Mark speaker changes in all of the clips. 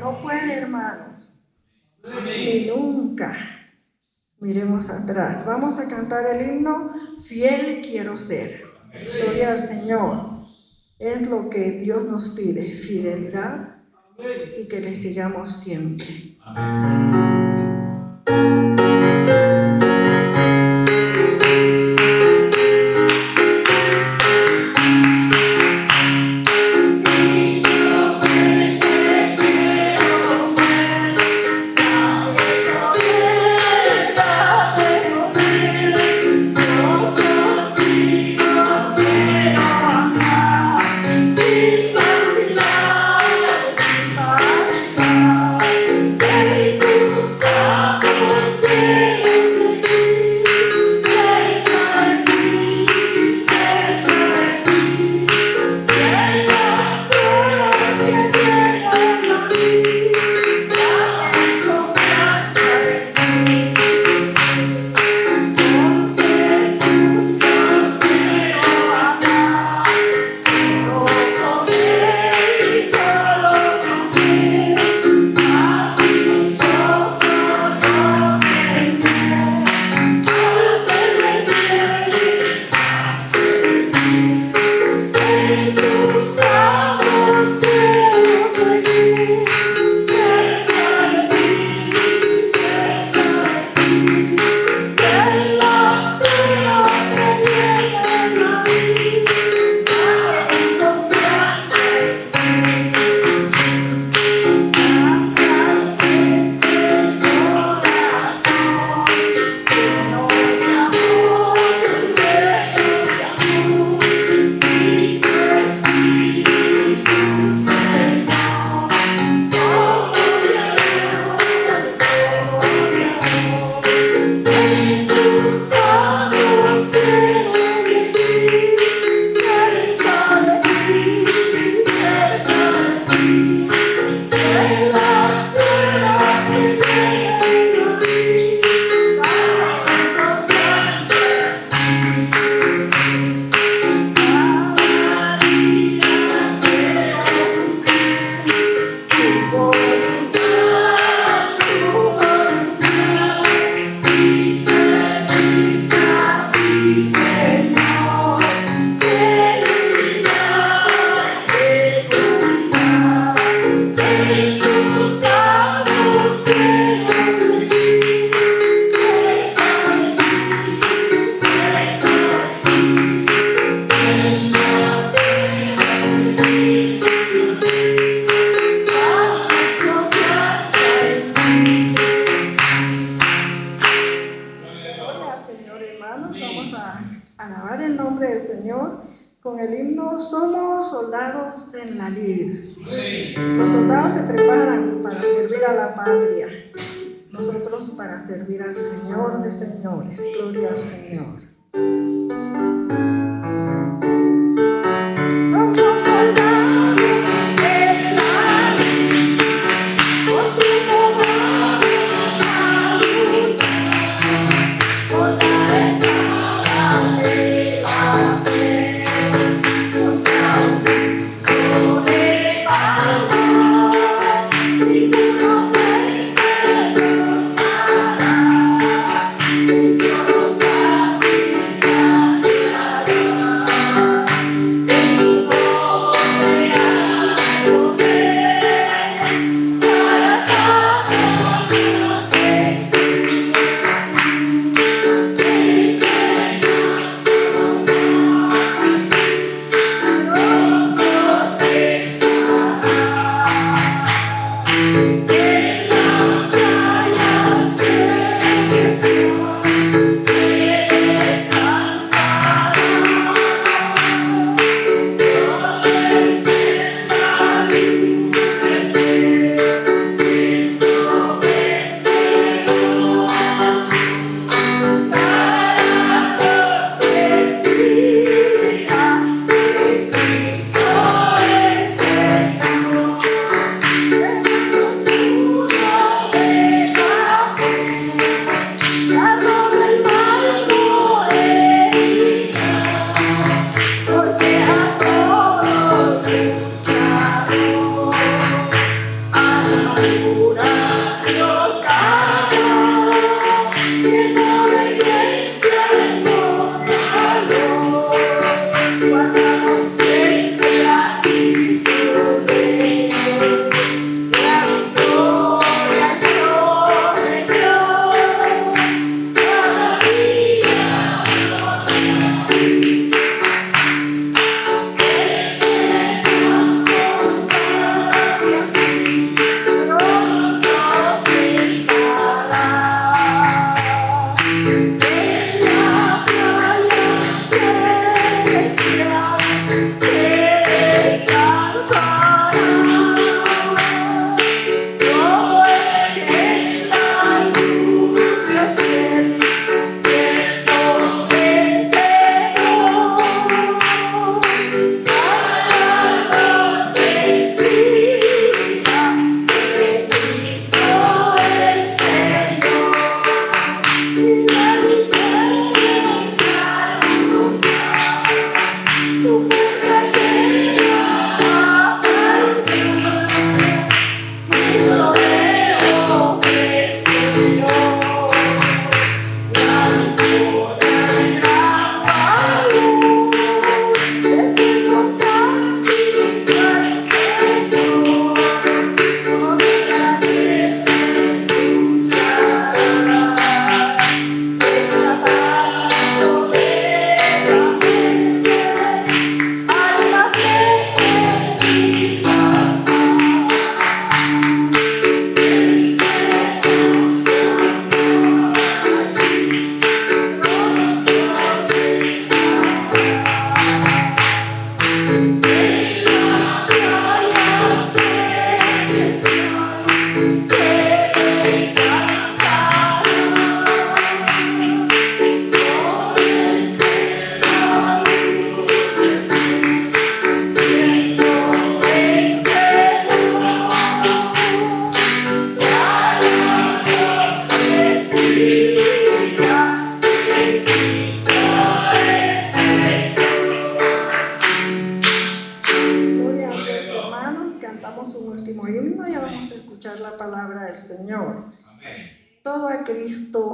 Speaker 1: No puede, hermanos. Ni nunca. Miremos atrás. Vamos a cantar el himno Fiel quiero ser. Gloria al Señor. Es lo que Dios nos pide, fidelidad y que le sigamos siempre. Amén.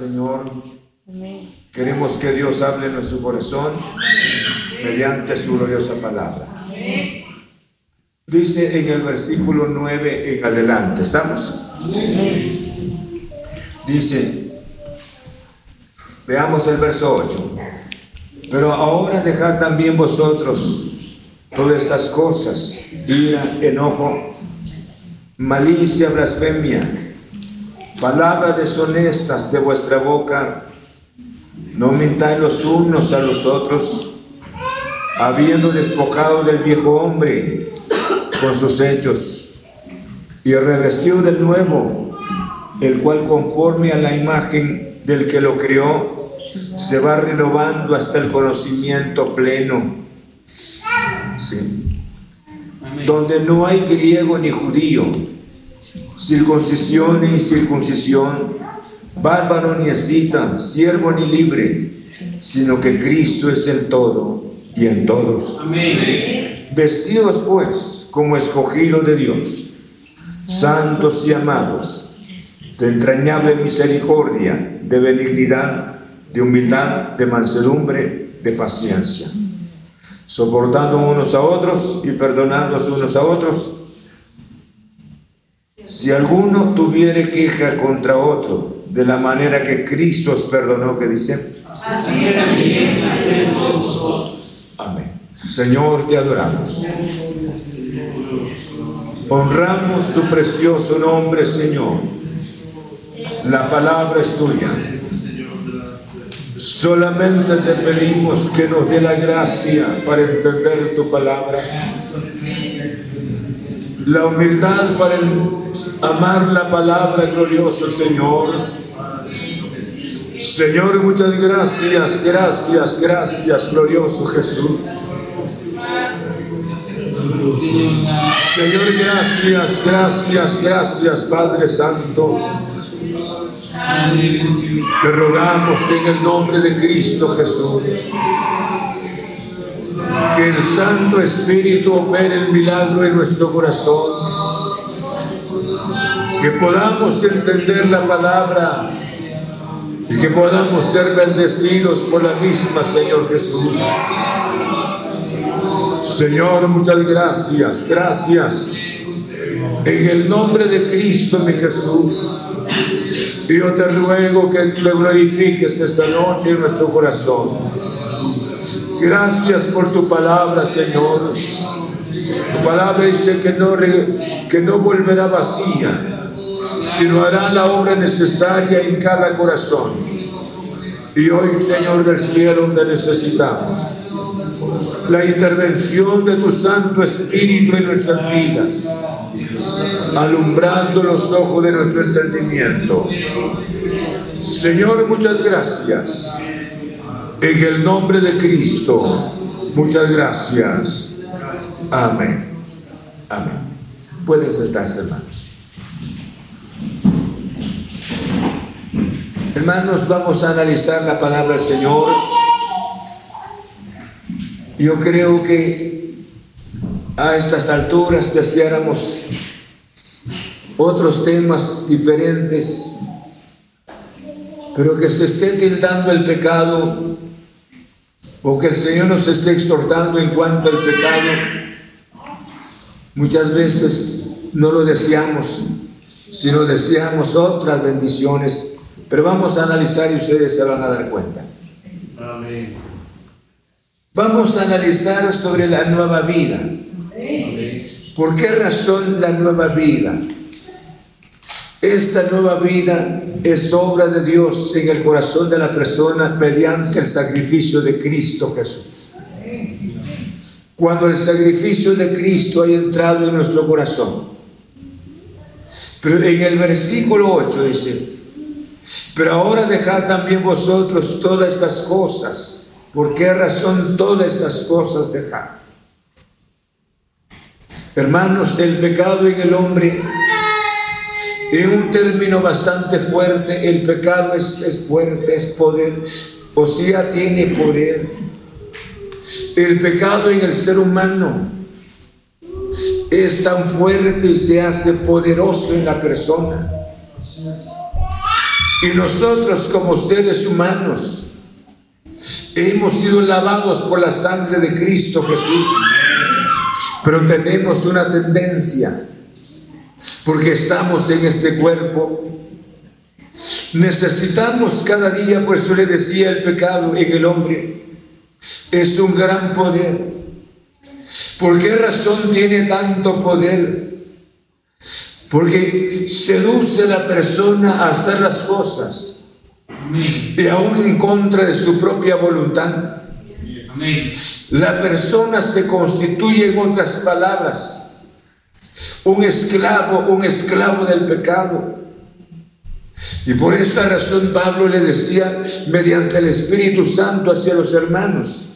Speaker 1: Señor. Queremos que Dios hable en nuestro corazón mediante su gloriosa palabra. Dice en el versículo 9 en adelante. ¿Estamos? Dice, veamos el verso 8. Pero ahora dejad también vosotros todas estas cosas, ira, enojo, malicia, blasfemia, palabras deshonestas de vuestra boca.
Speaker 2: No mintáis los unos a los otros, habiendo despojado del viejo hombre con sus hechos y revestido del nuevo, el cual conforme a la imagen del que lo creó, se va renovando hasta el conocimiento pleno. Sí. Donde no hay griego ni judío, circuncisión ni circuncisión, bárbaro ni escita, siervo ni libre, sino que Cristo es el todo y en todos. Amén. Vestidos pues como escogidos de Dios, santos y amados, de entrañable misericordia, de benignidad, de humildad, de mansedumbre, de paciencia, soportando unos a otros y perdonándose unos a otros. Si alguno tuviere queja contra otro, de la manera que Cristo os perdonó, que dice, Amén. Señor, te adoramos. Honramos tu precioso nombre, Señor. La palabra es tuya. Solamente te pedimos que nos dé la gracia para entender tu palabra. La humildad para amar la palabra, glorioso Señor Señor, muchas gracias, gracias, gracias, glorioso Jesús. Señor, gracias, gracias, gracias, Padre Santo. Te rogamos en el nombre de Cristo Jesús que el Santo Espíritu opere el milagro en nuestro corazón, que podamos entender la palabra y que podamos ser bendecidos por la misma, Señor Jesús. Señor, muchas gracias, gracias. En el nombre de Cristo, mi Jesús, yo te ruego que te glorifiques esta noche en nuestro corazón. Gracias por tu palabra, Señor. Tu palabra dice que no, que no volverá vacía sino hará la obra necesaria en cada corazón. Y hoy, Señor del cielo, te necesitamos. La intervención de tu Santo Espíritu en nuestras vidas, alumbrando los ojos de nuestro entendimiento. Señor, muchas gracias. En el nombre de Cristo, muchas gracias. Amén. Amén. Pueden sentarse, hermanos. Hermanos, vamos a analizar la palabra del Señor. Yo creo que a estas alturas deseáramos otros temas diferentes, pero que se esté tildando el pecado o que el Señor nos esté exhortando en cuanto al pecado, muchas veces no lo deseamos, sino deseamos otras bendiciones pero vamos a analizar y ustedes se van a dar cuenta. Vamos a analizar sobre la nueva vida. ¿Por qué razón la nueva vida? Esta nueva vida es obra de Dios en el corazón de la persona mediante el sacrificio de Cristo Jesús. Cuando el sacrificio de Cristo haya entrado en nuestro corazón. Pero en el versículo 8 dice, pero ahora dejad también vosotros todas estas cosas. ¿Por qué razón todas estas cosas dejad? Hermanos, el pecado en el hombre, en un término bastante fuerte, el pecado es, es fuerte, es poder, o sea, tiene poder. El pecado en el ser humano es tan fuerte y se hace poderoso en la persona. Y nosotros como seres humanos hemos sido lavados por la sangre de Cristo Jesús. Pero tenemos una tendencia, porque estamos en este cuerpo. Necesitamos cada día, pues eso le decía el pecado en el hombre, es un gran poder. ¿Por qué razón tiene tanto poder? Porque seduce a la persona a hacer las cosas y aún en contra de su propia voluntad. La persona se constituye, en otras palabras, un esclavo, un esclavo del pecado. Y por esa razón Pablo le decía mediante el Espíritu Santo hacia los hermanos,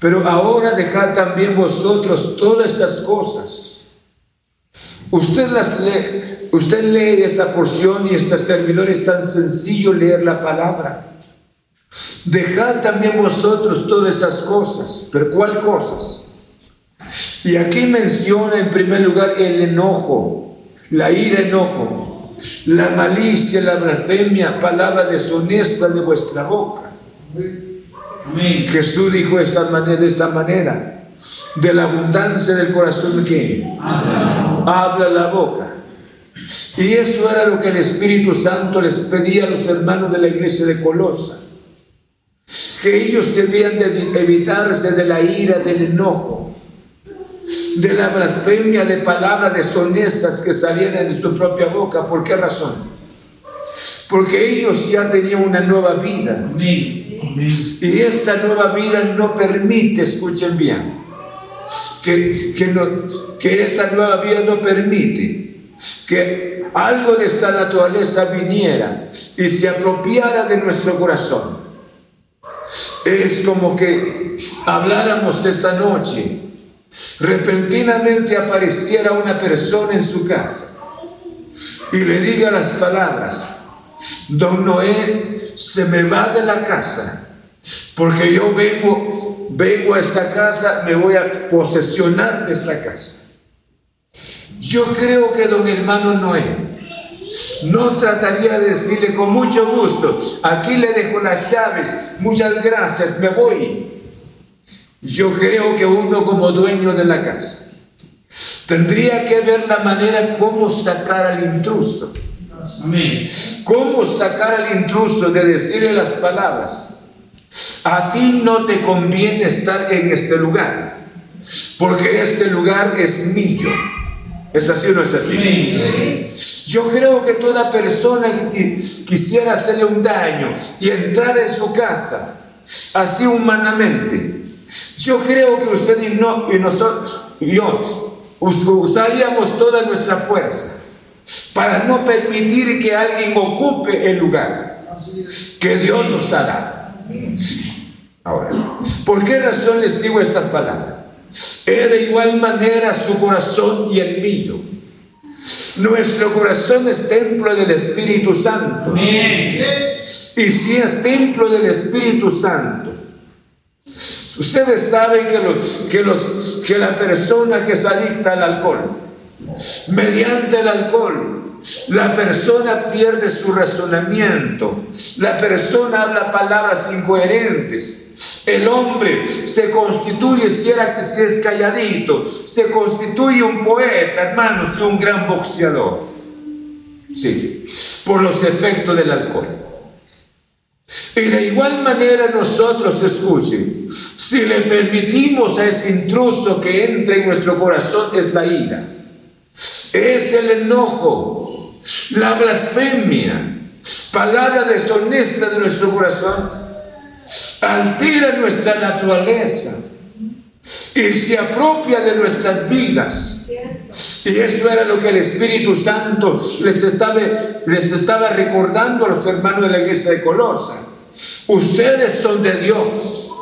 Speaker 2: pero ahora dejad también vosotros todas estas cosas. Usted las lee, usted lee esta porción y este servidor es tan sencillo leer la palabra. Dejad también vosotros todas estas cosas, pero ¿cuál cosas? Y aquí menciona en primer lugar el enojo, la ira, enojo, la malicia, la blasfemia, palabra deshonesta de vuestra boca. Jesús dijo de esta manera, de esta manera, de la abundancia del corazón que habla la boca. Y eso era lo que el Espíritu Santo les pedía a los hermanos de la iglesia de Colosa que ellos debían de evitarse de la ira, del enojo, de la blasfemia de palabras deshonestas que salieran de su propia boca. ¿Por qué razón? Porque ellos ya tenían una nueva vida. Y esta nueva vida no permite, escuchen bien, que, que, no, que esa nueva vida no permite que algo de esta naturaleza viniera y se apropiara de nuestro corazón. Es como que habláramos esta noche, repentinamente apareciera una persona en su casa y le diga las palabras, don Noé se me va de la casa porque yo vengo, vengo a esta casa, me voy a posesionar de esta casa. Yo creo que don hermano Noé no trataría de decirle con mucho gusto, aquí le dejo las llaves, muchas gracias, me voy. Yo creo que uno como dueño de la casa tendría que ver la manera cómo sacar al intruso. Cómo sacar al intruso de decirle las palabras. A ti no te conviene estar en este lugar, porque este lugar es mío. ¿Es así o no es así? Yo creo que toda persona que quisiera hacerle un daño y entrar en su casa, así humanamente, yo creo que usted y, no, y nosotros, y yo, usaríamos toda nuestra fuerza para no permitir que alguien ocupe el lugar que Dios nos ha dado. Ahora, ¿por qué razón les digo estas palabras? Es de igual manera su corazón y el mío. Nuestro corazón es templo del Espíritu Santo. Y si es templo del Espíritu Santo, ustedes saben que, que, los, que la persona que se adicta al alcohol, mediante el alcohol, la persona pierde su razonamiento. La persona habla palabras incoherentes. El hombre se constituye, si, era, si es calladito, se constituye un poeta, hermanos, y un gran boxeador. Sí, por los efectos del alcohol. Y de igual manera nosotros, escuchen, si le permitimos a este intruso que entre en nuestro corazón es la ira, es el enojo, la blasfemia, palabra deshonesta de nuestro corazón, altera nuestra naturaleza y se apropia de nuestras vidas. Y eso era lo que el Espíritu Santo les estaba, les estaba recordando a los hermanos de la iglesia de Colosa. Ustedes son de Dios.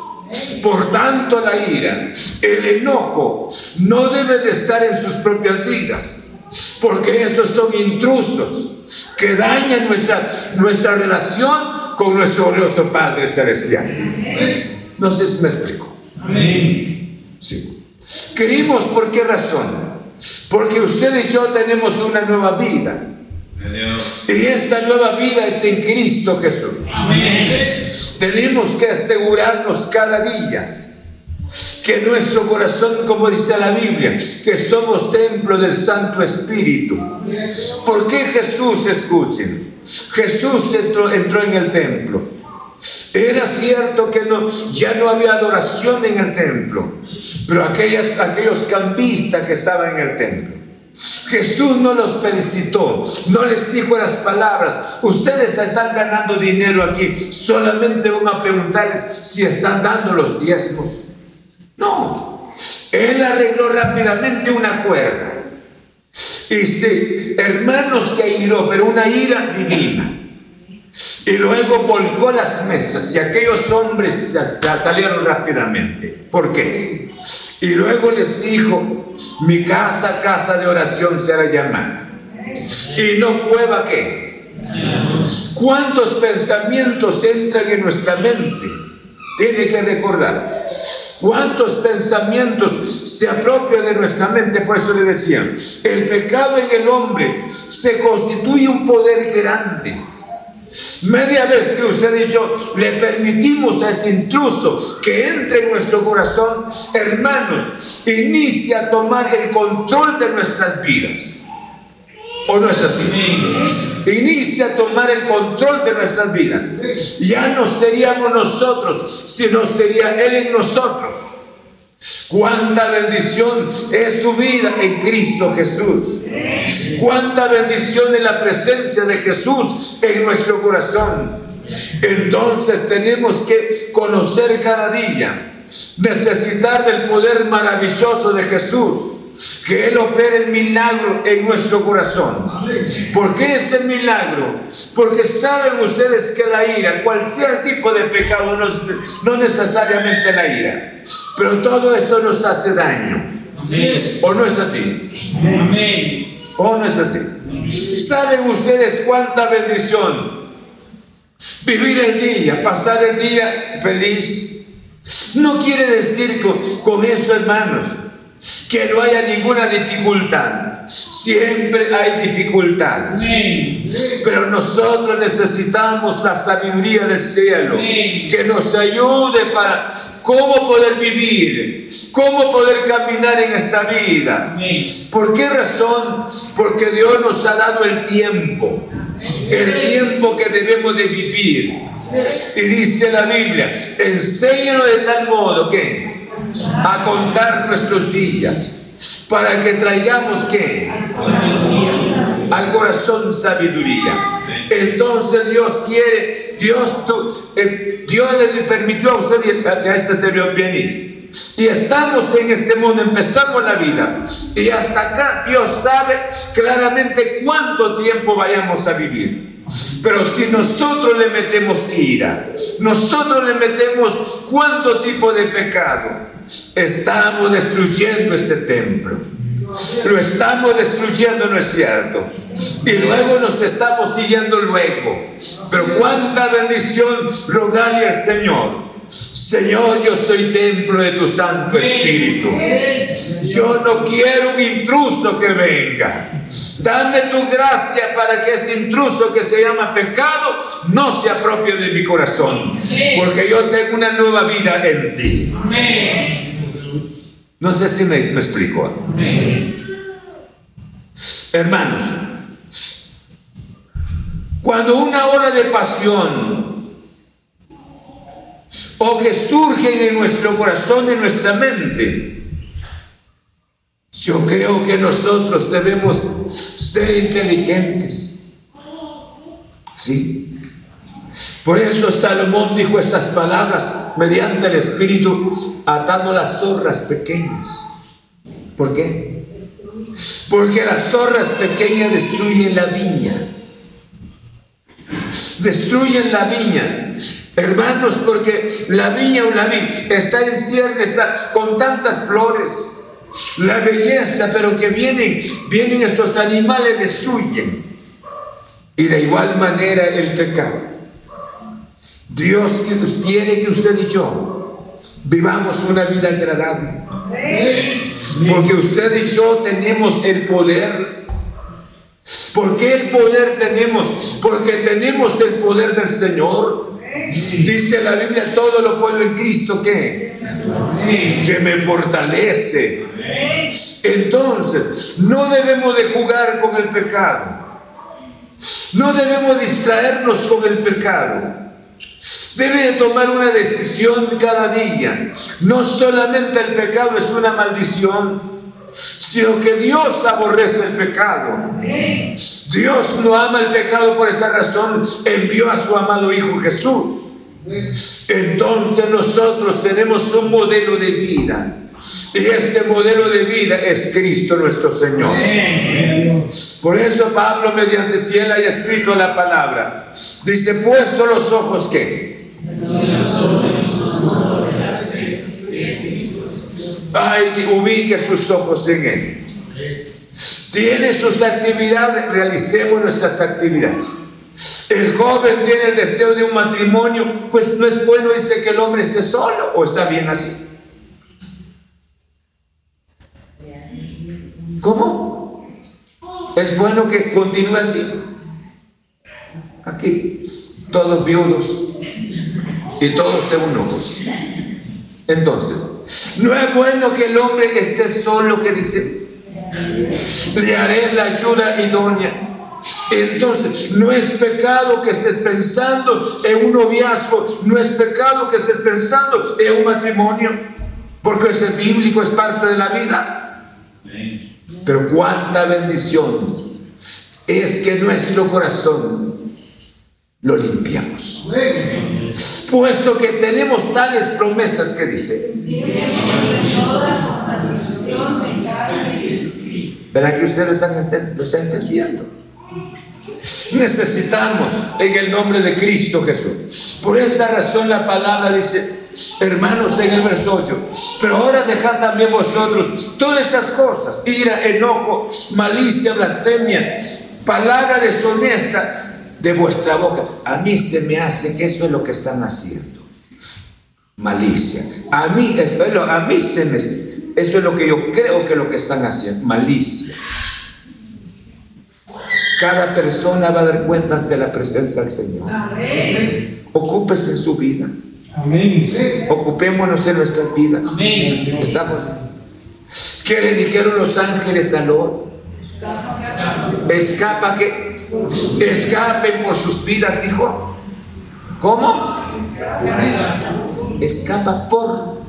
Speaker 2: Por tanto, la ira, el enojo, no debe de estar en sus propias vidas porque estos son intrusos que dañan nuestra, nuestra relación con nuestro glorioso Padre Celestial. No sé si me explico. Amén. Sí. Querimos, ¿por qué razón? Porque usted y yo tenemos una nueva vida. Y esta nueva vida es en Cristo Jesús. Amén. Tenemos que asegurarnos cada día que nuestro corazón, como dice la Biblia, que somos templo del Santo Espíritu. ¿Por qué Jesús, escuchen? Jesús entró, entró en el templo. Era cierto que no, ya no había adoración en el templo, pero aquellas, aquellos cambistas que estaban en el templo, Jesús no los felicitó, no les dijo las palabras, ustedes están ganando dinero aquí, solamente van a preguntarles si están dando los diezmos. No, él arregló rápidamente una cuerda. Y sí, hermano se airó, pero una ira divina. Y luego volcó las mesas y aquellos hombres salieron rápidamente. ¿Por qué? Y luego les dijo, mi casa, casa de oración será llamada. Y no cueva qué. ¿Cuántos pensamientos entran en nuestra mente? Tiene que recordar. ¿Cuántos pensamientos se apropian de nuestra mente? Por eso le decían, el pecado en el hombre se constituye un poder grande Media vez que usted ha dicho, le permitimos a este intruso que entre en nuestro corazón, hermanos, inicia a tomar el control de nuestras vidas. ¿O no es así? Inicia a tomar el control de nuestras vidas. Ya no seríamos nosotros, sino sería Él en nosotros. Cuánta bendición es su vida en Cristo Jesús. Cuánta bendición es la presencia de Jesús en nuestro corazón. Entonces tenemos que conocer cada día, necesitar del poder maravilloso de Jesús que Él opere el milagro en nuestro corazón. ¿Por qué ese milagro? Porque saben ustedes que la ira, cualquier tipo de pecado, no, no necesariamente la ira, pero todo esto nos hace daño. ¿O no es así? ¿O no es así? ¿Saben ustedes cuánta bendición? Vivir el día, pasar el día feliz. No quiere decir con, con esto, hermanos, que no haya ninguna dificultad. Siempre hay dificultades. Pero nosotros necesitamos la sabiduría del cielo que nos ayude para cómo poder vivir, cómo poder caminar en esta vida. ¿Por qué razón? Porque Dios nos ha dado el tiempo, el tiempo que debemos de vivir. Y dice la Biblia, enséñanos de tal modo que a contar nuestros días para que traigamos que al corazón sabiduría. Entonces Dios quiere, Dios, tú, eh, Dios le permitió a usted a este Señor venir. Y estamos en este mundo, empezamos la vida. Y hasta acá Dios sabe claramente cuánto tiempo vayamos a vivir. Pero si nosotros le metemos ira, nosotros le metemos cuánto tipo de pecado, estamos destruyendo este templo. Lo estamos destruyendo, ¿no es cierto? Y luego nos estamos siguiendo luego. Pero cuánta bendición rogarle al Señor. Señor, yo soy templo de tu Santo Espíritu. Yo no quiero un intruso que venga. Dame tu gracia para que este intruso que se llama pecado no se apropie de mi corazón. Porque yo tengo una nueva vida en ti. No sé si me, explico. Hermanos, cuando una ola de pasión o que surge en nuestro corazón, en nuestra mente, yo creo que nosotros debemos ser inteligentes. ¿Sí? Por eso Salomón dijo esas palabras mediante el Espíritu, atando las zorras pequeñas. ¿Por qué? Porque las zorras pequeñas destruyen la viña. Destruyen la viña. Hermanos, porque la viña o la vid está en ciernes, está con tantas flores la belleza, pero que vienen, vienen estos animales, destruyen. Y de igual manera el pecado. Dios quiere que usted y yo vivamos una vida agradable. Porque usted y yo tenemos el poder. ¿Por qué el poder tenemos? Porque tenemos el poder del Señor. Dice la Biblia, todo lo puedo en Cristo que, que me fortalece. Entonces, no debemos de jugar con el pecado. No debemos distraernos con el pecado. Debe de tomar una decisión cada día. No solamente el pecado es una maldición. Sino que Dios aborrece el pecado. Dios no ama el pecado por esa razón, envió a su amado Hijo Jesús. Entonces nosotros tenemos un modelo de vida. Y este modelo de vida es Cristo nuestro Señor. Por eso Pablo, mediante si él haya escrito la palabra, dice, puesto los ojos que... Ay, que ubique sus ojos en Él. Tiene sus actividades, realicemos nuestras actividades. El joven tiene el deseo de un matrimonio, pues no es bueno, dice que el hombre esté solo o está bien así. ¿Cómo? Es bueno que continúe así. Aquí, todos viudos y todos eunucos. Entonces, no es bueno que el hombre esté solo, que dice, le haré la ayuda idónea. Entonces, no es pecado que estés pensando en un noviazgo, no es pecado que estés pensando en un matrimonio, porque ese bíblico, es parte de la vida. Pero cuánta bendición es que nuestro corazón lo limpiamos. Puesto que tenemos tales promesas que dice. ¿Verdad que ustedes lo están, lo están entendiendo? Necesitamos en el nombre de Cristo Jesús. Por esa razón la palabra dice, hermanos, en el verso 8, pero ahora dejad también vosotros todas esas cosas, ira, enojo, malicia, blasfemia, palabra deshonesta de vuestra boca. A mí se me hace que eso es lo que están haciendo. Malicia. A mí, eso es lo, a mí se me, eso es lo que yo creo que es lo que están haciendo. Malicia. Cada persona va a dar cuenta ante la presencia del Señor. Ocúpese en su vida. Ocupémonos en nuestras vidas. Estamos. ¿Qué le dijeron los ángeles a Lot? Escapa que Escapen por sus vidas, dijo. ¿Cómo? Escapa por.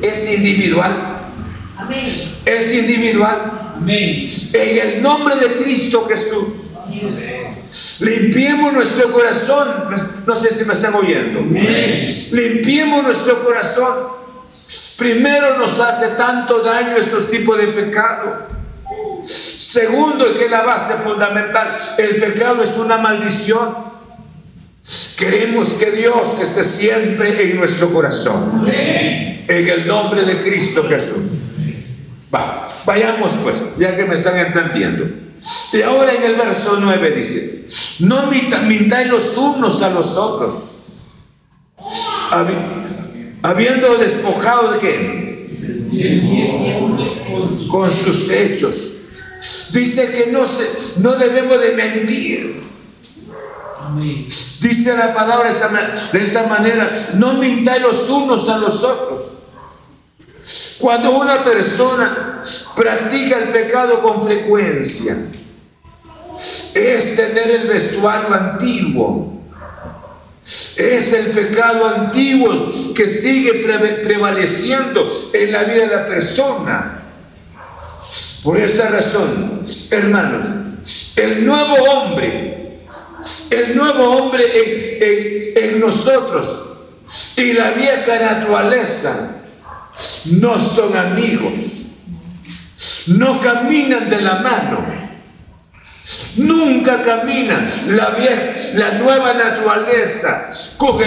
Speaker 2: Es individual. Es individual. En el nombre de Cristo Jesús. Limpiemos nuestro corazón. No sé si me están oyendo. Limpiemos nuestro corazón. Primero nos hace tanto daño estos tipos de pecado. Segundo, que la base fundamental, el pecado es una maldición. Queremos que Dios esté siempre en nuestro corazón. En el nombre de Cristo Jesús. Va, vayamos pues, ya que me están entendiendo. Y ahora en el verso 9 dice, no mintáis los unos a los otros, habiendo despojado de qué? Con sus hechos Dice que no, se, no debemos de mentir. Dice la palabra de esta manera, no mintáis los unos a los otros. Cuando una persona practica el pecado con frecuencia, es tener el vestuario antiguo. Es el pecado antiguo que sigue prevaleciendo en la vida de la persona. Por esa razón, hermanos, el nuevo hombre, el nuevo hombre en, nosotros y la vieja naturaleza no son amigos, no caminan de la mano. Nunca caminan la, vieja, la nueva naturaleza con,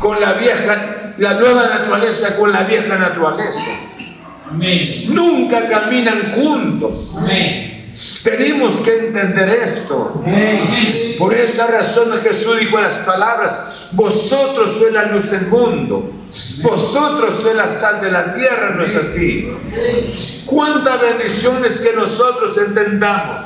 Speaker 2: con la vieja, la nueva naturaleza con la vieja naturaleza. Nunca caminan juntos. Tenemos que entender esto. Por esa razón Jesús dijo las palabras, vosotros sois la luz del mundo, vosotros sois la sal de la tierra, ¿no es así? Cuántas bendiciones que nosotros entendamos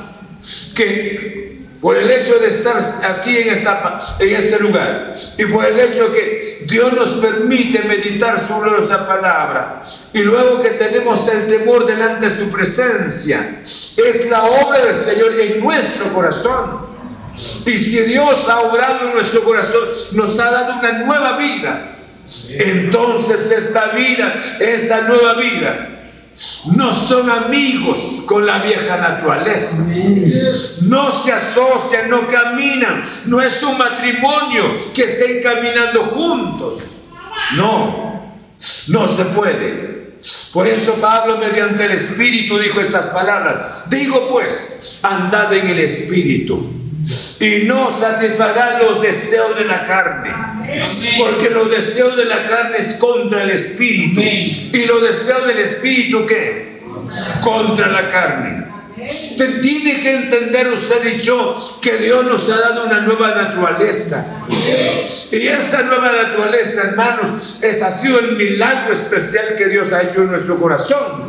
Speaker 2: que por el hecho de estar aquí en, este lugar y por el hecho que Dios nos permite meditar sobre esa palabra y luego que tenemos el temor delante de su presencia, es la obra del Señor en nuestro corazón. Y si Dios ha obrado en nuestro corazón, nos ha dado una nueva vida, entonces esta vida, esta nueva vida, no son amigos con la vieja naturaleza. No se asocian, no caminan. No es un matrimonio que estén caminando juntos. No, no se puede. Por eso Pablo mediante el Espíritu dijo estas palabras. Digo pues, andad en el Espíritu y no satisfagan los deseos de la carne. Porque los deseos de la carne es contra el Espíritu. Y los deseos del Espíritu, ¿qué? Contra la carne. Usted tiene que entender, usted ha dicho, que Dios nos ha dado una nueva naturaleza. Y esta nueva naturaleza, hermanos, es, ha sido el milagro especial que Dios ha hecho en nuestro corazón.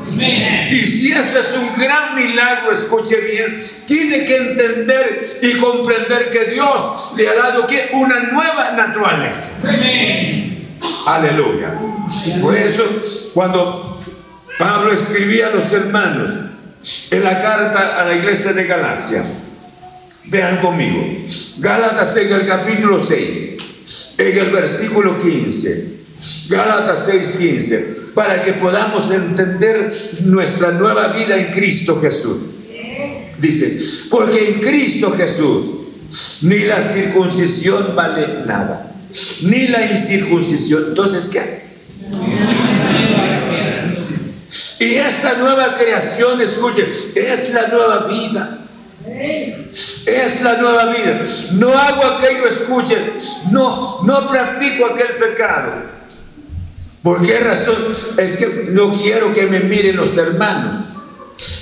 Speaker 2: Y si este es un gran milagro, escuche bien, tiene que entender y comprender que Dios le ha dado una nueva naturaleza. Aleluya. Por eso, cuando Pablo escribía a los hermanos, en la carta a la iglesia de Galacia. Vean conmigo. Gálatas en el capítulo 6, en el versículo 15. Gálatas 6, 15. Para que podamos entender nuestra nueva vida en Cristo Jesús. Dice, porque en Cristo Jesús ni la circuncisión vale nada, ni la incircuncisión. Entonces, ¿qué? Y esta nueva creación, escuche, es la nueva vida. Es la nueva vida. No hago aquello, escuche, no, no practico aquel pecado. ¿Por qué razón? Es que no quiero que me miren los hermanos.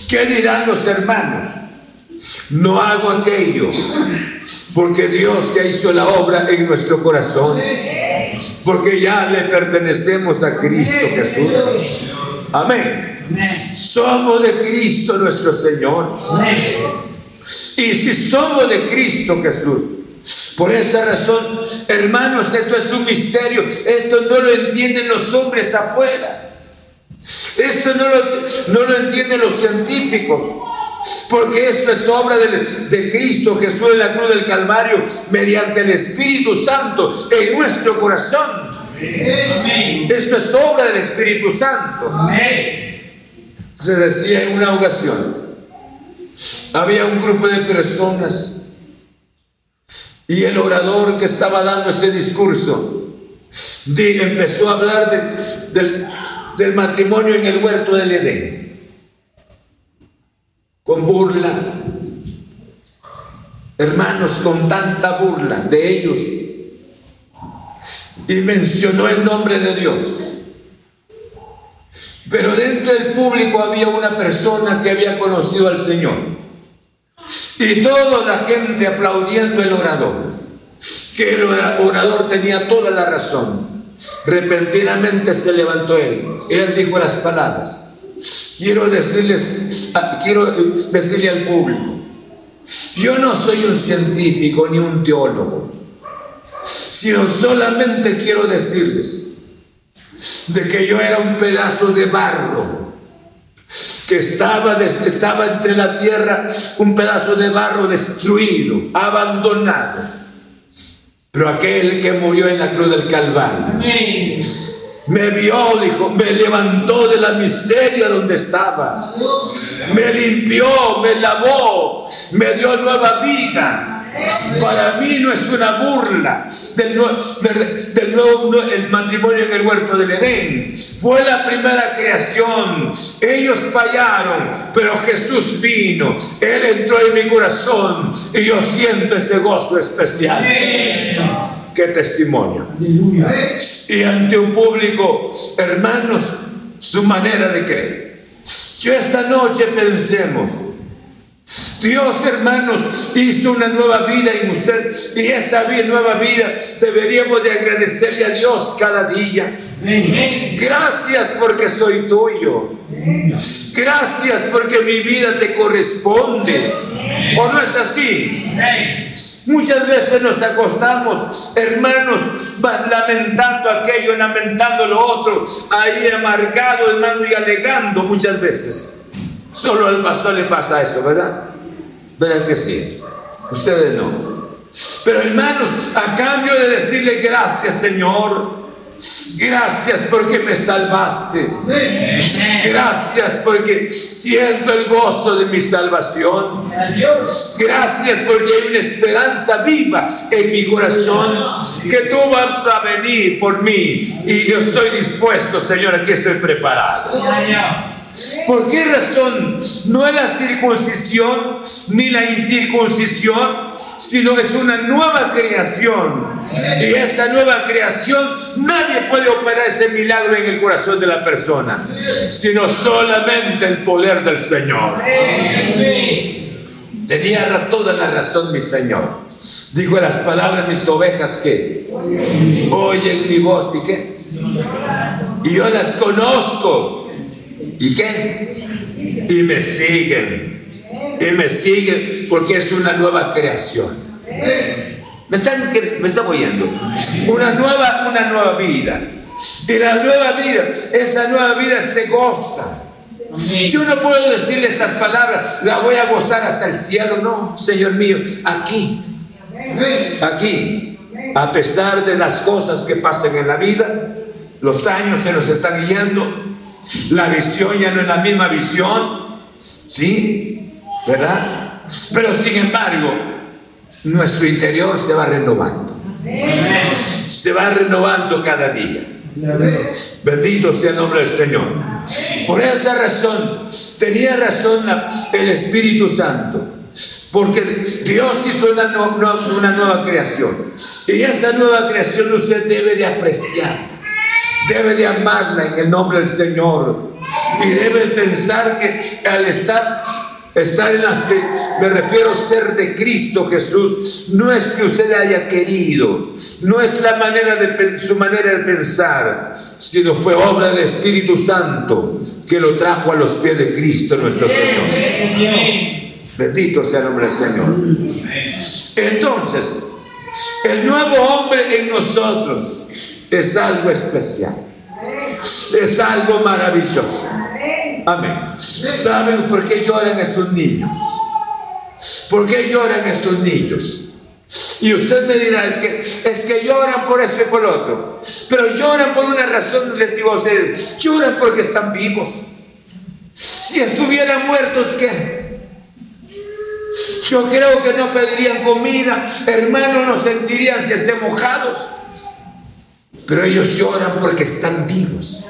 Speaker 2: ¿Qué dirán los hermanos? No hago aquello, porque Dios ya hizo la obra en nuestro corazón, porque ya le pertenecemos a Cristo Jesús. Amén. Somos de Cristo nuestro Señor. Y si somos de Cristo Jesús, por esa razón, hermanos, esto es un misterio. Esto no lo entienden los hombres afuera. Esto no lo, no lo entienden los científicos. Porque esto es obra de, de, Cristo Jesús en la cruz del Calvario mediante el Espíritu Santo en nuestro corazón. Esto es obra del Espíritu Santo. Se decía en una ocasión, había un grupo de personas y el orador que estaba dando ese discurso empezó a hablar del, del matrimonio en el huerto del Edén, con burla, hermanos, con tanta burla de ellos y mencionó el nombre de Dios. Pero dentro del público había una persona que había conocido al Señor. Y toda la gente aplaudiendo el orador. Que el orador tenía toda la razón. Repentinamente se levantó él. Él dijo las palabras. Quiero decirles, quiero decirle al público. Yo no soy un científico ni un teólogo sino solamente quiero decirles de que yo era un pedazo de barro que estaba, estaba entre la tierra, un pedazo de barro destruido, abandonado. Pero aquel que murió en la cruz del Calvario me vio, dijo, me levantó de la miseria donde estaba, me limpió, me lavó, me dio nueva vida para mí no es una burla del nuevo, el matrimonio en el huerto del Edén. Fue la primera creación. Ellos fallaron, pero Jesús vino. Él entró en mi corazón y yo siento ese gozo especial. Qué testimonio. Y ante un público, hermanos, su manera de creer. Yo esta noche pensemos Dios, hermanos, hizo una nueva vida en usted y esa nueva vida deberíamos de agradecerle a Dios cada día. Gracias porque soy tuyo. Gracias porque mi vida te corresponde. ¿O no es así? Muchas veces nos acostamos, hermanos, lamentando aquello, lamentando lo otro, ahí amargado, hermano, y alegando muchas veces. Solo al pastor le pasa eso, ¿verdad? ¿Verdad que sí? Ustedes no. Pero hermanos, a cambio de decirle gracias Señor, Gracias porque me salvaste. Gracias porque siento el gozo de mi salvación. Gracias porque hay una esperanza viva en mi corazón que tú vas a venir por mí y yo estoy dispuesto, Señor, aquí estoy preparado. ¿Por qué razón? No es la circuncisión ni la incircuncisión, sino es una nueva creación. Y esa nueva creación, nadie puede operar ese milagro en el corazón de la persona, sino solamente el poder del Señor. Tenía toda la razón mi Señor. Dijo las palabras, mis ovejas que oyen mi voz y qué. Y yo las conozco ¿Y qué? Y me siguen. Y me siguen porque es una nueva creación. ¿Me están, me están oyendo? Una nueva, una nueva vida. Y la nueva vida, esa nueva vida se goza. Yo no puedo decirle estas palabras, la voy a gozar hasta el cielo. No, Señor mío, aquí, aquí, a pesar de las cosas que pasen en la vida, los años se nos están guiando, la visión ya no es la misma visión, ¿sí? ¿Verdad? Pero sin embargo, nuestro interior se va renovando. Se va renovando cada día. Bendito sea el nombre del Señor. Por esa razón, tenía razón el Espíritu Santo. Porque Dios hizo una, nueva creación. Y esa nueva creación usted debe de apreciar debe de amarla en el nombre del Señor y debe pensar que al estar Estar en la fe, me refiero a ser de Cristo Jesús, no es que usted haya querido, no es la manera de su manera de pensar, sino fue obra del Espíritu Santo que lo trajo a los pies de Cristo nuestro Señor. Bendito sea el nombre del Señor. Entonces, el nuevo hombre en nosotros es algo especial. Es algo maravilloso. Amén. ¿Saben por qué lloran estos niños? ¿Por qué lloran estos niños? Y usted me dirá, es que, es que lloran por esto y por lo otro. Pero lloran por una razón, les digo a ustedes, lloran porque están vivos. Si estuvieran muertos, ¿qué? Yo creo que no pedirían comida, hermanos, no sentirían si estén mojados pero ellos lloran porque están vivos.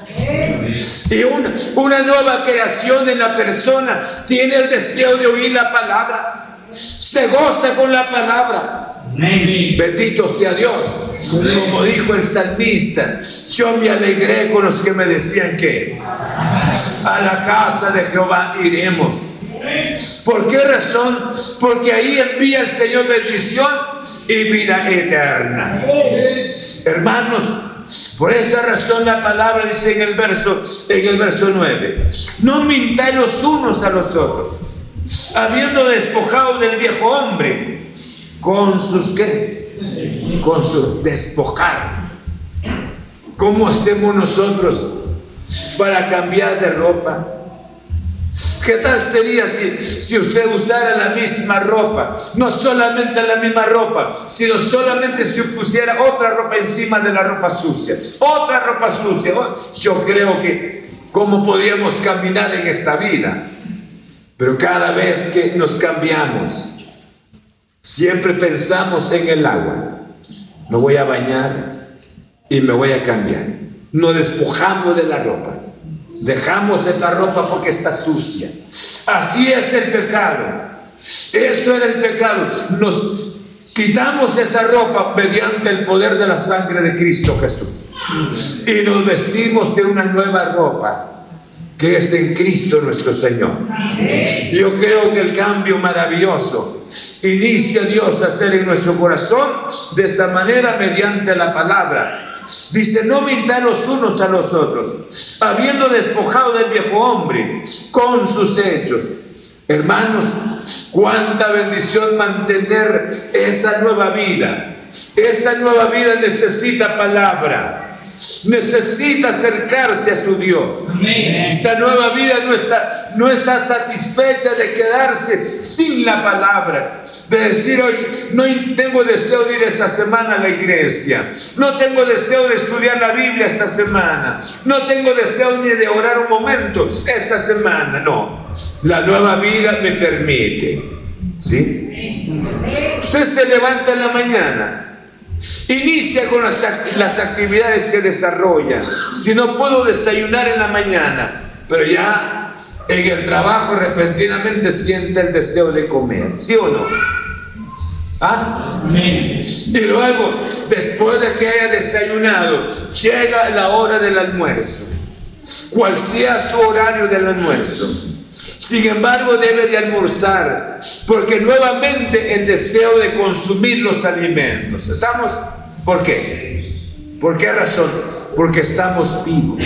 Speaker 2: Y una, una, nueva creación en la persona tiene el deseo de oír la palabra. Se goza con la palabra. Bendito sea Dios. Como dijo el salmista, yo me alegré con los que me decían que a la casa de Jehová iremos. ¿Por qué razón? Porque ahí envía el Señor bendición y vida eterna. Hermanos, por esa razón la palabra dice en el verso, en el verso 9, no mintáis los unos a los otros, habiendo despojado del viejo hombre con sus qué? Con su despojar. ¿Cómo hacemos nosotros para cambiar de ropa? ¿Qué tal sería si, si usted usara la misma ropa? No solamente la misma ropa, sino solamente si pusiera otra ropa encima de la ropa sucia. Otra ropa sucia. Oh, yo creo que cómo podríamos caminar en esta vida. Pero cada vez que nos cambiamos, siempre pensamos en el agua. Me voy a bañar y me voy a cambiar. Nos despojamos de la ropa. Dejamos esa ropa porque está sucia. Así es el pecado. Eso era el pecado. Nos quitamos esa ropa mediante el poder de la sangre de Cristo Jesús. Y nos vestimos de una nueva ropa que es en Cristo nuestro Señor. Yo creo que el cambio maravilloso inicia Dios a hacer en nuestro corazón de esa manera mediante la palabra Dice, no los unos a los otros, habiendo despojado del viejo hombre con sus hechos. Hermanos, cuánta bendición mantener esa nueva vida. Esta nueva vida necesita palabra. Necesita acercarse a su Dios. Esta nueva vida no está, no está satisfecha de quedarse sin la palabra, de decir hoy no tengo deseo de ir esta semana a la iglesia, no tengo deseo de estudiar la Biblia esta semana, no tengo deseo ni de orar un momento esta semana, no. La nueva vida me permite, ¿sí? Usted se levanta en la mañana Inicia con las, actividades que desarrolla. Si no puedo desayunar en la mañana, pero ya en el trabajo repentinamente siente el deseo de comer, ¿sí o no? ¿Ah? Y luego, después de que haya desayunado, llega la hora del almuerzo, cual sea su horario del almuerzo. Sin embargo, debe de almorzar, porque nuevamente el deseo de consumir los alimentos. ¿Estamos? ¿Por qué? ¿Por qué razón? Porque estamos vivos.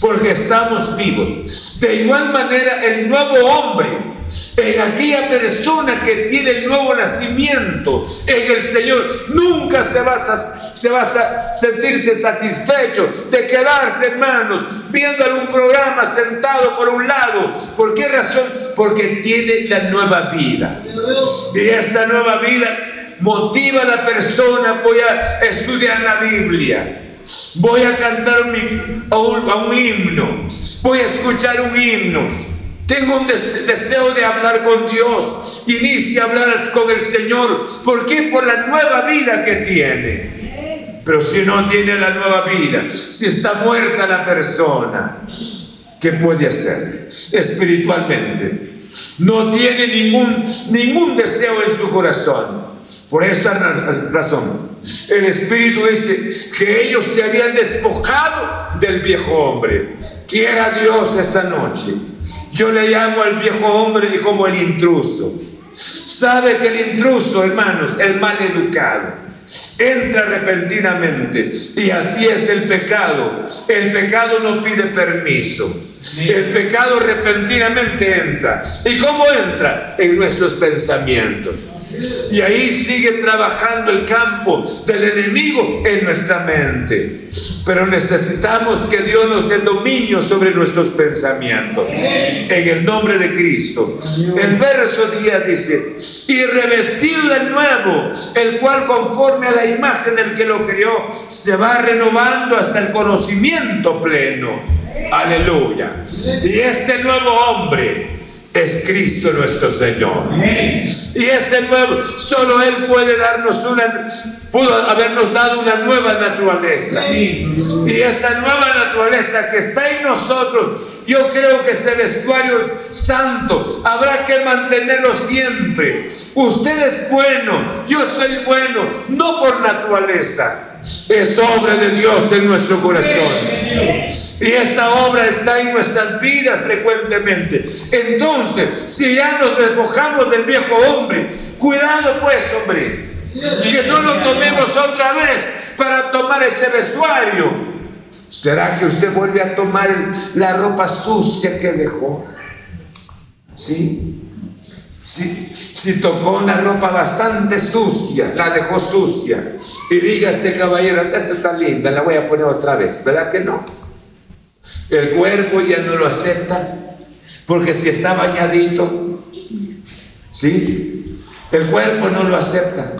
Speaker 2: Porque estamos vivos. De igual manera, el nuevo hombre en aquella persona que tiene el nuevo nacimiento en el Señor, nunca se va a, se a sentirse satisfecho de quedarse, hermanos, viendo algún programa sentado por un lado. ¿Por qué razón? Porque tiene la nueva vida. Y esta nueva vida motiva a la persona, voy a estudiar la Biblia. Voy a cantar un himno, voy a escuchar un himno, tengo un deseo de hablar con Dios. Inicia a hablar con el Señor. ¿Por qué? Por la nueva vida que tiene. Pero si no tiene la nueva vida, si está muerta la persona, ¿qué puede hacer espiritualmente? No tiene ningún, ningún deseo en su corazón. Por esa razón, el Espíritu dice que ellos se habían despojado del viejo hombre. Quiera Dios esta noche yo le llamo al viejo hombre como el intruso. Sabe que el intruso, hermanos, es mal educado. Entra repentinamente y así es el pecado. El pecado no pide permiso. El pecado repentinamente entra. ¿Y cómo entra? En nuestros pensamientos. Y ahí sigue trabajando el campo del enemigo en nuestra mente. Pero necesitamos que Dios nos dé dominio sobre nuestros pensamientos. En el nombre de Cristo. El verso 10 dice, y revestido de nuevo, el cual conforme a la imagen del que lo creó, se va renovando hasta el conocimiento pleno. Aleluya. Y este nuevo hombre es Cristo nuestro Señor. Y este nuevo, solo Él puede darnos una, pudo habernos dado una nueva naturaleza. Y esta nueva naturaleza que está en nosotros, yo creo que este vestuario santo habrá que mantenerlo siempre. Usted es bueno, yo soy bueno, no por naturaleza es obra de Dios en nuestro corazón. Y esta obra está en nuestras vidas frecuentemente. Entonces, si ya nos despojamos del viejo hombre, cuidado pues, hombre, que no lo tomemos otra vez para tomar ese vestuario. ¿Será que usted vuelve a tomar la ropa sucia que dejó? ¿Sí? Si, tocó una ropa bastante sucia, la dejó sucia, y diga este caballero, esa está linda, la voy a poner otra vez, ¿verdad que no? El cuerpo ya no lo acepta, porque si está bañadito, ¿sí? El cuerpo no lo acepta,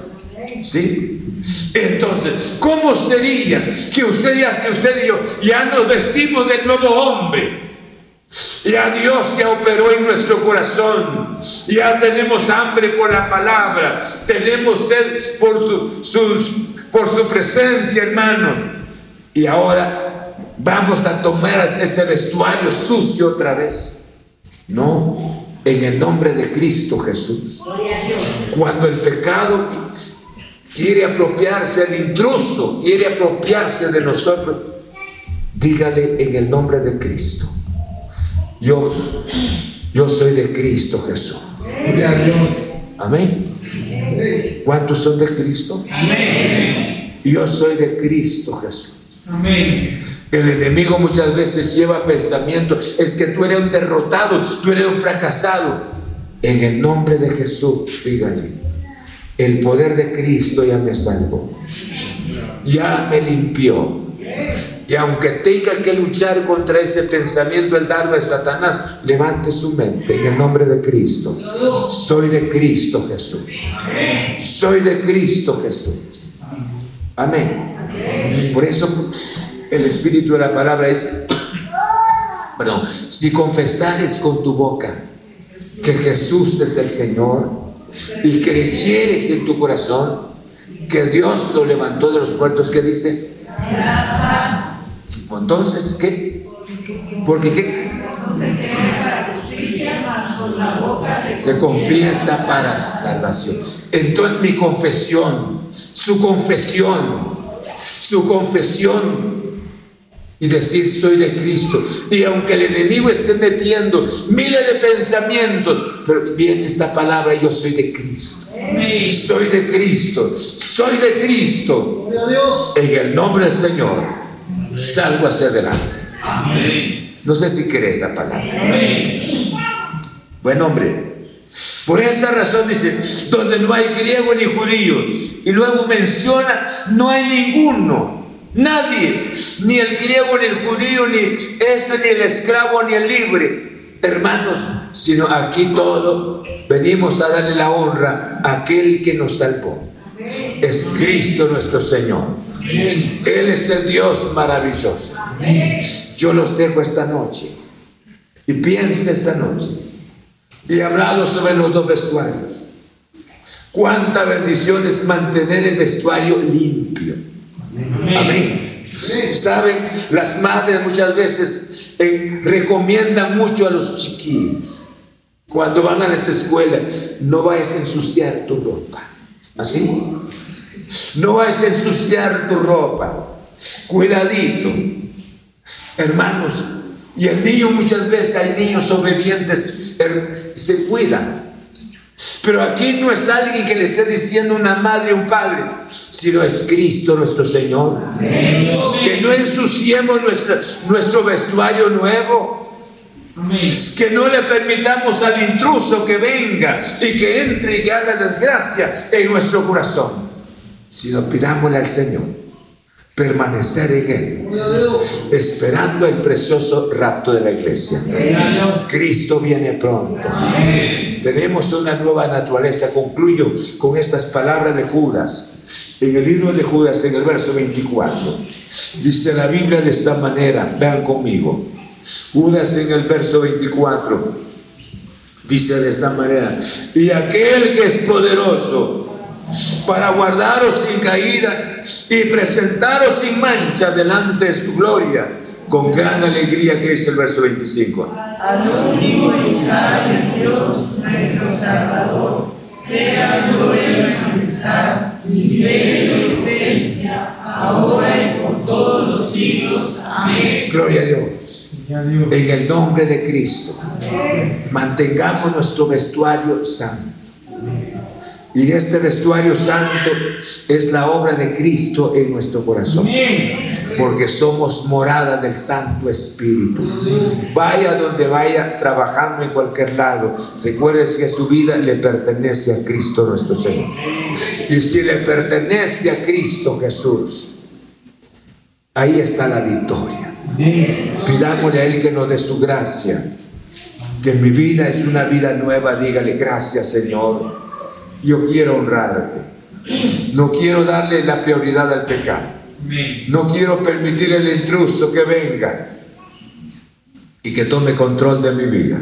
Speaker 2: ¿sí? Entonces, ¿cómo sería que usted, que usted y yo ya nos vestimos del nuevo hombre? Ya Dios se operó en nuestro corazón. Ya tenemos hambre por la palabra. Tenemos sed por su, por su presencia, hermanos. Y ahora vamos a tomar ese vestuario sucio otra vez. No, en el nombre de Cristo Jesús. Cuando el pecado quiere apropiarse, el intruso quiere apropiarse de nosotros, dígale en el nombre de Cristo yo, yo soy de Cristo Jesús. Amén. ¿Cuántos son de Cristo? Amén. Yo soy de Cristo Jesús. Amén. El enemigo muchas veces lleva pensamientos, es que tú eres un derrotado, tú eres un fracasado. En el nombre de Jesús, dígale, el poder de Cristo ya me salvó. ya me limpió. Y aunque tenga que luchar contra ese pensamiento, el dardo de Satanás, levante su mente en el nombre de Cristo. Soy de Cristo Jesús. Soy de Cristo Jesús. Amén. Por eso el espíritu de la palabra es, perdón, si confesares con tu boca que Jesús es el Señor y creyeres en tu corazón que Dios lo levantó de los muertos, ¿qué dice? Entonces, ¿qué? Porque ¿qué? Se confiesa para salvación. Entonces mi confesión, su confesión, su confesión y decir soy de Cristo. Y aunque el enemigo esté metiendo miles de pensamientos, pero viene esta palabra, yo soy de Cristo. Soy de Cristo, soy de Cristo. En el nombre del Señor, salgo hacia adelante. No sé si cree esta palabra. Buen hombre. Por esa razón dice, donde no hay griego ni judío. Y luego menciona, no hay ninguno. Nadie, ni el griego, ni el judío, ni este, ni el esclavo, ni el libre. Hermanos, sino aquí todo venimos a darle la honra a aquel que nos salvó. Es Cristo nuestro Señor. Él es el Dios maravilloso. Yo los dejo esta noche y piense esta noche y hablado sobre los dos vestuarios. Cuánta bendición es mantener el vestuario limpio. Amén. Saben, las madres muchas veces eh, recomiendan mucho a los chiquillos cuando van a las escuelas, no vayas a ensuciar tu ropa. ¿Así? No vayas a ensuciar tu ropa. Cuidadito. Hermanos, y el niño muchas veces hay niños obedientes, se cuidan. Pero aquí no es alguien que le esté diciendo una madre o un padre, sino es Cristo nuestro Señor. Que no ensuciemos nuestro vestuario nuevo. Que no le permitamos al intruso que venga y que entre y que haga desgracia en nuestro corazón, sino pidámosle al Señor permanecer en Él, esperando el precioso rapto de la iglesia. Cristo viene pronto. Tenemos una nueva naturaleza. Concluyo con estas palabras de Judas. En el libro de Judas, en el verso 24, dice la Biblia de esta manera, vean conmigo. Judas en el verso 24 dice de esta manera, y aquel que es poderoso para guardaros sin caída y presentaros sin mancha delante de su gloria, con gran alegría, que es el verso 25.
Speaker 3: Al único y sabio Dios, nuestro Salvador, sea gloria y majestad, imperio y potencia, ahora y por todos los siglos. Amén.
Speaker 2: Gloria a Dios. En el nombre de Cristo, mantengamos nuestro vestuario santo. Y este vestuario santo es la obra de Cristo en nuestro corazón. Porque somos morada del Santo Espíritu. Vaya donde vaya, trabajando en cualquier lado. Recuerde que su vida le pertenece a Cristo nuestro Señor. Y si le pertenece a Cristo Jesús, ahí está la victoria. Pidámosle a Él que nos dé su gracia. Que mi vida es una vida nueva. Dígale gracias, Señor. Yo quiero honrarte. No quiero darle la prioridad al pecado. No quiero permitir el intruso que venga y que tome control de mi vida.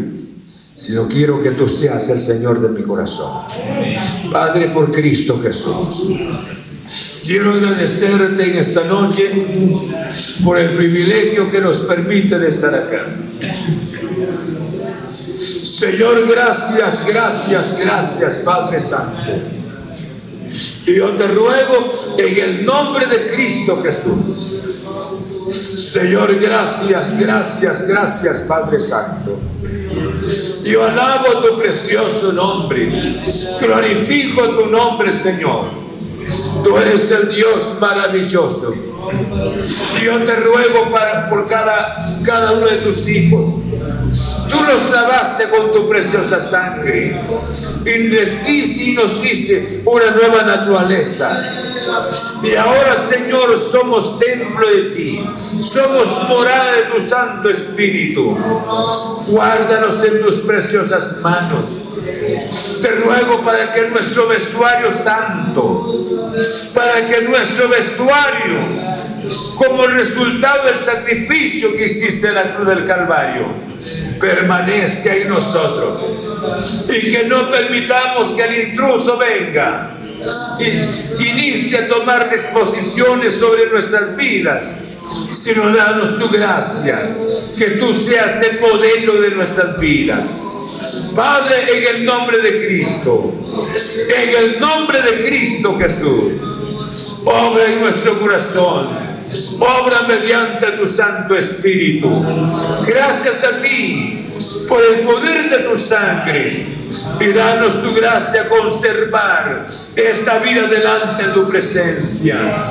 Speaker 2: Sino quiero que tú seas el Señor de mi corazón. Padre, por Cristo Jesús. Quiero agradecerte en esta noche por el privilegio que nos permite de estar acá. Señor, gracias, gracias, gracias, Padre Santo. Y yo te ruego en el nombre de Cristo Jesús. Señor, gracias, gracias, gracias, Padre Santo. Yo alabo tu precioso nombre. Glorifico tu nombre, Señor. Tú eres el Dios maravilloso. Yo te ruego para, por cada, cada uno de tus hijos Tú los lavaste con tu preciosa sangre y y nos diste una nueva naturaleza. Y ahora, Señor, somos templo de ti, somos morada de tu Santo Espíritu. Guárdanos en tus preciosas manos. Te ruego para que nuestro vestuario santo, para que nuestro vestuario, como resultado del sacrificio que hiciste en la cruz del Calvario, permanezca en nosotros y que no permitamos que el intruso venga y inicie a tomar disposiciones sobre nuestras vidas sino danos tu gracia, que tú seas el modelo de nuestras vidas. Padre, en el nombre de Cristo, en el nombre de Cristo Jesús, obra en nuestro corazón, obra mediante tu Santo Espíritu. Gracias a ti por el poder de tu sangre y danos tu gracia a conservar esta vida delante de tu presencia.